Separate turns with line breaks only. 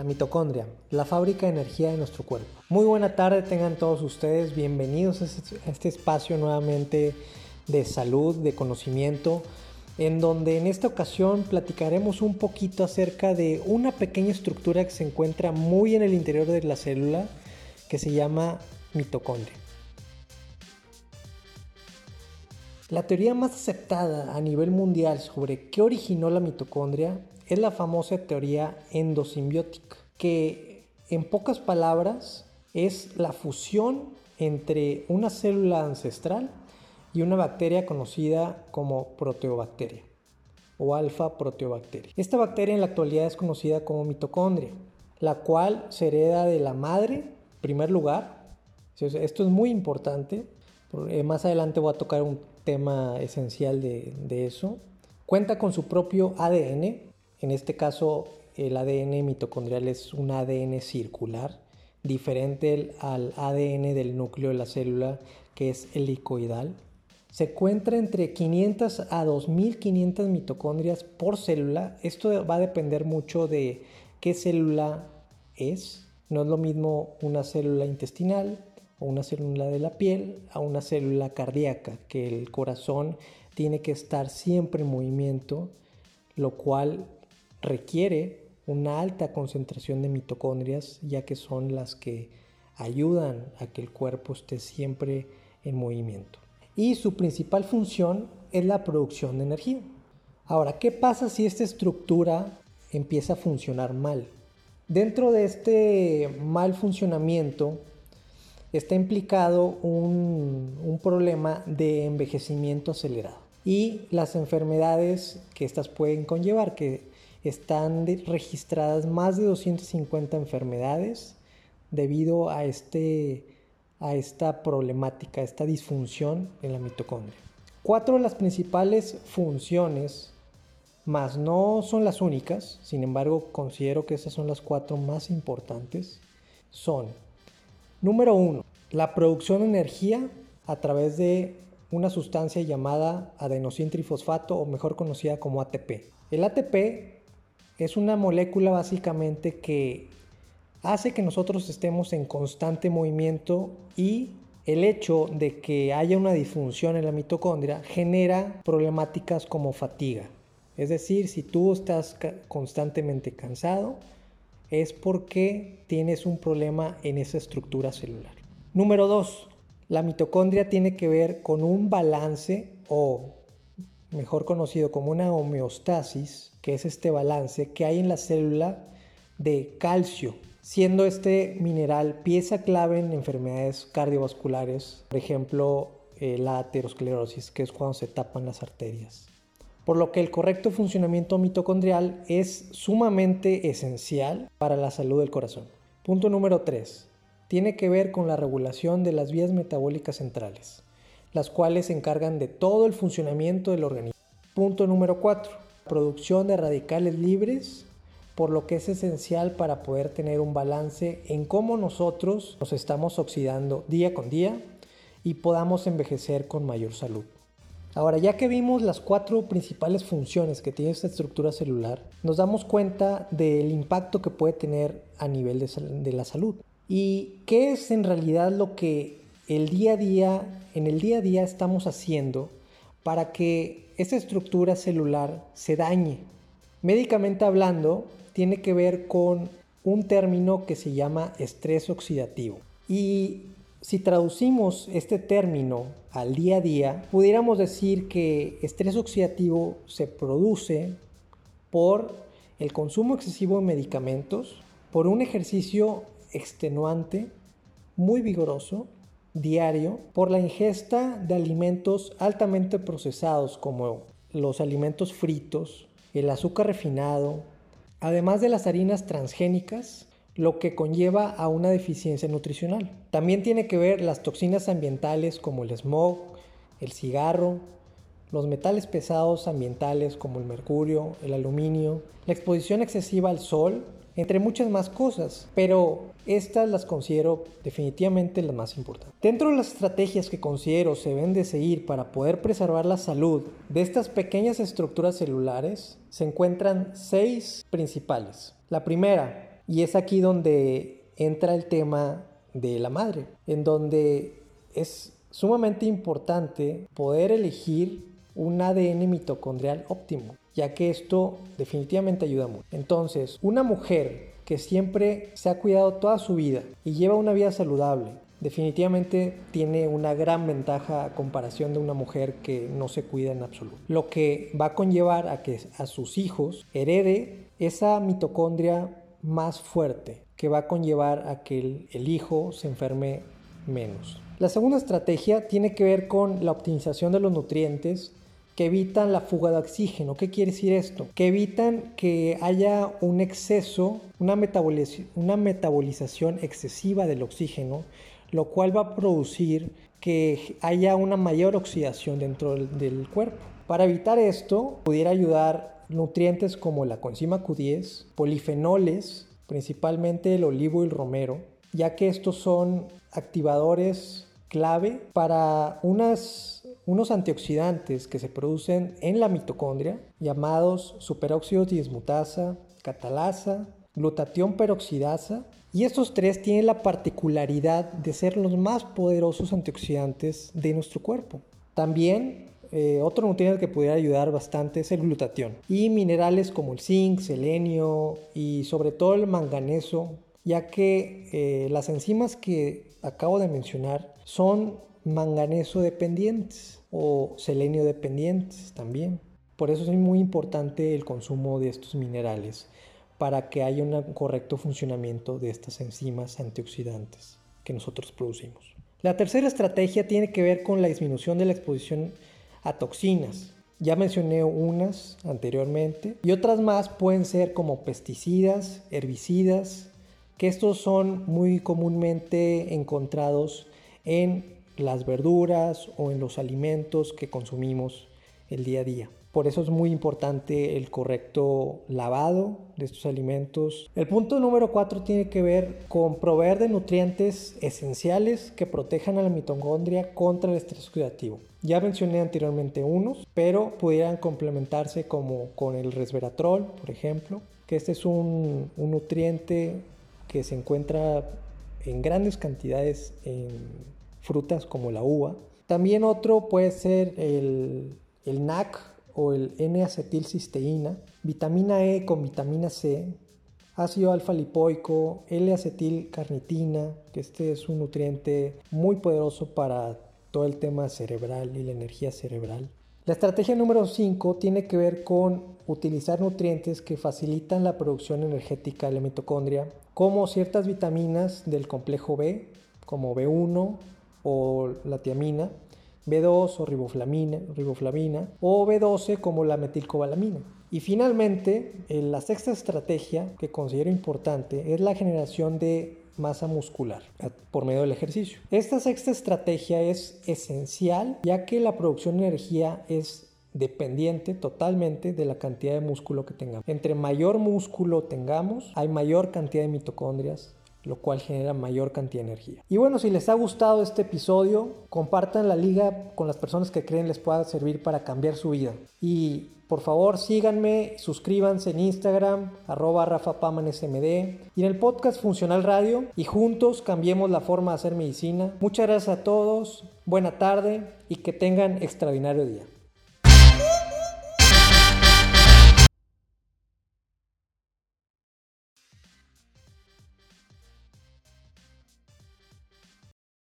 la mitocondria, la fábrica de energía de nuestro cuerpo. Muy buena tarde tengan todos ustedes, bienvenidos a este, este espacio nuevamente de salud, de conocimiento, en donde en esta ocasión platicaremos un poquito acerca de una pequeña estructura que se encuentra muy en el interior de la célula, que se llama mitocondria. La teoría más aceptada a nivel mundial sobre qué originó la mitocondria es la famosa teoría endosimbiótica, que en pocas palabras es la fusión entre una célula ancestral y una bacteria conocida como proteobacteria o alfa proteobacteria. Esta bacteria en la actualidad es conocida como mitocondria, la cual se hereda de la madre, en primer lugar. Esto es muy importante. Eh, más adelante voy a tocar un tema esencial de, de eso. Cuenta con su propio ADN, en este caso, el ADN mitocondrial es un ADN circular, diferente al ADN del núcleo de la célula, que es helicoidal. Se encuentra entre 500 a 2500 mitocondrias por célula. Esto va a depender mucho de qué célula es. No es lo mismo una célula intestinal o una célula de la piel a una célula cardíaca, que el corazón tiene que estar siempre en movimiento, lo cual requiere una alta concentración de mitocondrias, ya que son las que ayudan a que el cuerpo esté siempre en movimiento. Y su principal función es la producción de energía. Ahora, ¿qué pasa si esta estructura empieza a funcionar mal? Dentro de este mal funcionamiento está implicado un, problema de envejecimiento acelerado y las enfermedades que estas pueden conllevar, que están registradas más de 250 enfermedades debido a, este, a esta problemática, a esta disfunción en la mitocondria. Cuatro de las principales funciones, más no son las únicas, sin embargo considero que estas son las cuatro más importantes, son, número uno, la producción de energía a través de una sustancia llamada adenosintrifosfato o mejor conocida como ATP. El ATP es una molécula básicamente que hace que nosotros estemos en constante movimiento y el hecho de que haya una disfunción en la mitocondria genera problemáticas como fatiga. Es decir, si tú estás constantemente cansado, es porque tienes un problema en esa estructura celular. Número 2. La mitocondria tiene que ver con un balance o mejor conocido como una homeostasis, que es este balance que hay en la célula de calcio, siendo este mineral pieza clave en enfermedades cardiovasculares, por ejemplo, eh, la aterosclerosis, que es cuando se tapan las arterias. Por lo que el correcto funcionamiento mitocondrial es sumamente esencial para la salud del corazón. Punto número 3. Tiene que ver con la regulación de las vías metabólicas centrales las cuales se encargan de todo el funcionamiento del organismo. Punto número 4. Producción de radicales libres, por lo que es esencial para poder tener un balance en cómo nosotros nos estamos oxidando día con día y podamos envejecer con mayor salud. Ahora, ya que vimos las cuatro principales funciones que tiene esta estructura celular, nos damos cuenta del impacto que puede tener a nivel de, de la salud. ¿Y qué es en realidad lo que el día a día, en el día a día estamos haciendo para que esa estructura celular se dañe. Médicamente hablando, tiene que ver con un término que se llama estrés oxidativo. Y si traducimos este término al día a día, pudiéramos decir que estrés oxidativo se produce por el consumo excesivo de medicamentos, por un ejercicio extenuante, muy vigoroso, diario por la ingesta de alimentos altamente procesados como los alimentos fritos, el azúcar refinado, además de las harinas transgénicas, lo que conlleva a una deficiencia nutricional. También tiene que ver las toxinas ambientales como el smog, el cigarro, los metales pesados ambientales como el mercurio, el aluminio, la exposición excesiva al sol, entre muchas más cosas, pero estas las considero definitivamente las más importantes. Dentro de las estrategias que considero se deben de seguir para poder preservar la salud de estas pequeñas estructuras celulares, se encuentran seis principales. La primera, Y es aquí donde entra el tema de la madre, en donde es sumamente importante poder elegir un ADN mitocondrial óptimo, ya que esto definitivamente ayuda mucho. Entonces, una mujer que siempre se ha cuidado toda su vida y lleva una vida saludable, definitivamente tiene una gran ventaja a comparación de una mujer que no se cuida en absoluto. Lo que va a conllevar a que a sus hijos herede esa mitocondria más fuerte, que va a conllevar a que el, el hijo se enferme menos. La segunda estrategia tiene que ver con la optimización de los nutrientes que evitan la fuga de oxígeno. ¿Qué quiere decir esto? Que evitan que haya un exceso, una, metabolización excesiva del oxígeno, lo cual va a producir que haya una mayor oxidación dentro del, del cuerpo. Para evitar esto, pudiera ayudar nutrientes como la coenzima Q10, polifenoles, principalmente el olivo y el romero, ya que estos son activadores clave para unos antioxidantes que se producen en la mitocondria, llamados superóxido dismutasa, catalasa, glutatión peroxidasa, y estos tres tienen la particularidad de ser los más poderosos antioxidantes de nuestro cuerpo. También eh, otro nutriente que pudiera ayudar bastante es el glutatión y minerales como el zinc, selenio y sobre todo el manganeso, ya que eh, las enzimas que acabo de mencionar son manganeso dependientes o selenio dependientes también. Por eso es muy importante el consumo de estos minerales para que haya un correcto funcionamiento de estas enzimas antioxidantes que nosotros producimos. La tercera estrategia tiene que ver con la disminución de la exposición a toxinas. Ya mencioné unas anteriormente y otras más pueden ser como pesticidas, herbicidas, que estos son muy comúnmente encontrados en las verduras o en los alimentos que consumimos el día a día. Por eso es muy importante el correcto lavado de estos alimentos. El punto número 4 tiene que ver con proveer de nutrientes esenciales que protejan a la mitocondria contra el estrés oxidativo. Ya mencioné anteriormente unos, pero pudieran complementarse como con el resveratrol, por ejemplo, que este es un, un nutriente que se encuentra en grandes cantidades en frutas como la uva. También otro puede ser el, el NAC o el N-acetilcisteína, vitamina E con vitamina C, ácido alfa lipoico, L-acetilcarnitina, que este es un nutriente muy poderoso para todo el tema cerebral y la energía cerebral. La estrategia número 5 tiene que ver con utilizar nutrientes que facilitan la producción energética de la mitocondria, como ciertas vitaminas del complejo B, como B1 o la tiamina, B2 o riboflamina, riboflavina, o B12 como la metilcobalamina. Y finalmente, la sexta estrategia que considero importante es la generación de masa muscular por medio del ejercicio. Esta sexta estrategia es esencial ya que la producción de energía es dependiente totalmente de la cantidad de músculo que tengamos. Entre mayor músculo tengamos, hay mayor cantidad de mitocondrias, lo cual genera mayor cantidad de energía. Y bueno, si les ha gustado este episodio, compartan la liga con las personas que creen les pueda servir para cambiar su vida. Y por favor, síganme, suscríbanse en Instagram, arroba smd y en el podcast Funcional Radio y juntos cambiemos la forma de hacer medicina. Muchas gracias a todos, buena tarde y que tengan extraordinario día.